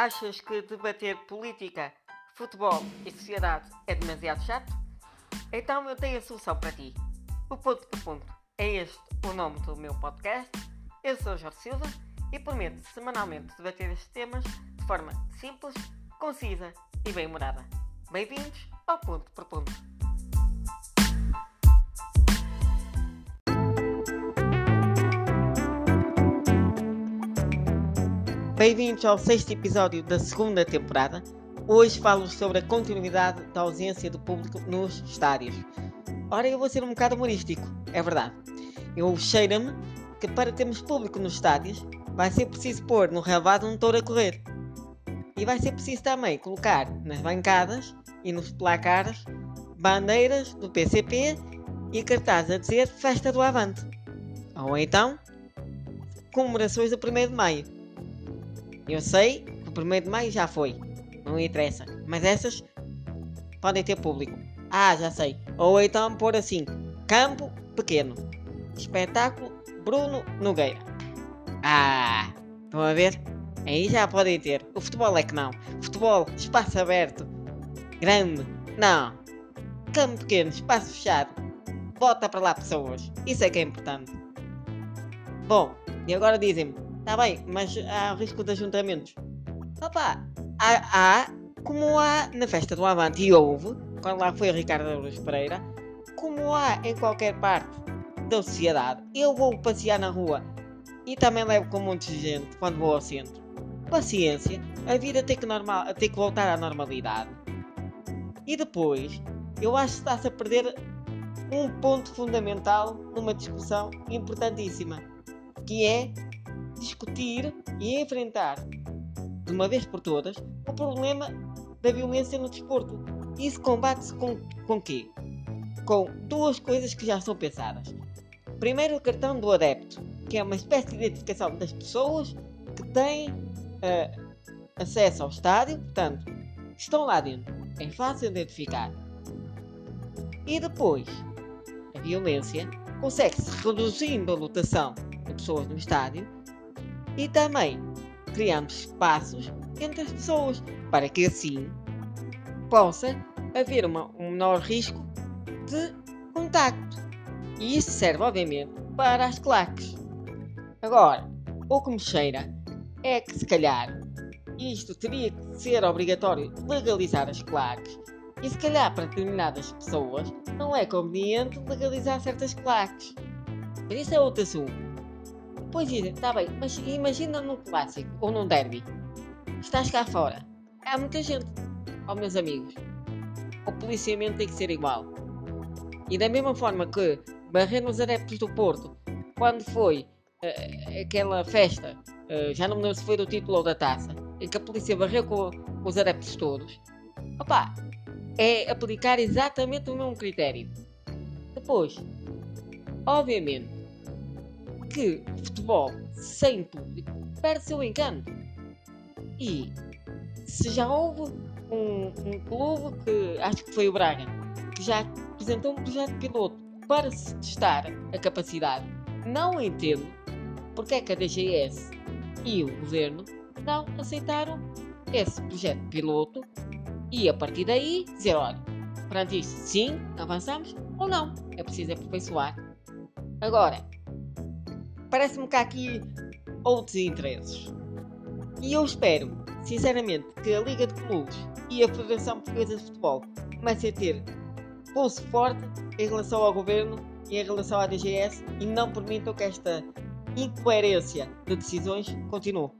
Achas que debater política, futebol e sociedade é demasiado chato? Então eu tenho a solução para ti. O Ponto por Ponto é este o nome do meu podcast. Eu sou Jorge Silva e prometo semanalmente debater estes temas de forma simples, concisa e bem-humorada. Bem-vindos ao Ponto por Ponto. Bem-vindos ao sexto episódio da segunda temporada. Hoje falo sobre a continuidade da ausência do público nos estádios. Ora, eu vou ser um bocado humorístico, é verdade. Eu cheiro-me que para termos público nos estádios vai ser preciso pôr no relvado um touro a correr. E vai ser preciso também colocar nas bancadas e nos placares bandeiras do PCP e cartazes a dizer Festa do Avante. Ou então, comemorações do 1 de Maio. Eu sei que o 1 de maio já foi, não interessa, mas essas podem ter público. Ah, já sei. Ou então pôr assim: Campo Pequeno, Espetáculo Bruno Nogueira. Ah, estão a ver? Aí já podem ter. O futebol é que não. Futebol, espaço aberto, grande, não. Campo pequeno, espaço fechado. Bota para lá pessoas. Isso é que é importante. Bom, e agora dizem-me: Está bem, mas há risco de ajuntamentos. Opa, há, há, como há na festa do Avante e houve, quando lá foi Ricardo Aruz Pereira, como há em qualquer parte da sociedade, eu vou passear na rua e também levo com muita gente quando vou ao centro. Paciência, a vida tem que, normal, tem que voltar à normalidade. E depois, eu acho que está-se a perder um ponto fundamental numa discussão importantíssima, que é discutir e enfrentar de uma vez por todas o problema da violência no desporto. Isso combate-se com, com quê? Com duas coisas que já são pensadas. Primeiro, o cartão do adepto, que é uma espécie de identificação das pessoas que têm uh, acesso ao estádio, portanto, estão lá dentro. É fácil identificar. E depois, a violência consegue-se reduzindo a lotação de pessoas no estádio e também criamos espaços entre as pessoas para que assim possa haver uma, um menor risco de contacto. E isso serve, obviamente, para as claques. Agora, o que me cheira é que, se calhar, isto teria que ser obrigatório legalizar as claques. E, se calhar, para determinadas pessoas, não é conveniente legalizar certas claques. Mas isso é outro assunto. Pois dizem, está bem, mas imagina num clássico ou num derby. Estás cá fora. Há muita gente. Ó meus amigos. O policiamento tem que ser igual. E da mesma forma que barrer nos adeptos do Porto, quando foi uh, aquela festa, uh, já não me lembro se foi do título ou da taça, em que a polícia barreu com, com os adeptos todos, opá, é aplicar exatamente o mesmo critério. Depois, obviamente, que futebol sem público perde seu encanto. E se já houve um, um clube que acho que foi o Braga, que já apresentou um projeto piloto para se testar a capacidade, não entendo porque é que a DGS e o governo não aceitaram esse projeto piloto e a partir daí dizer, olha, perante isto sim, avançamos ou não, é preciso aperfeiçoar. Agora, parece-me que há aqui outros interesses. E eu espero, sinceramente, que a Liga de Clubes e a Federação Portuguesa de Futebol comecem a ter pulso forte em relação ao governo e em relação à DGS e não permitam que esta incoerência de decisões continue.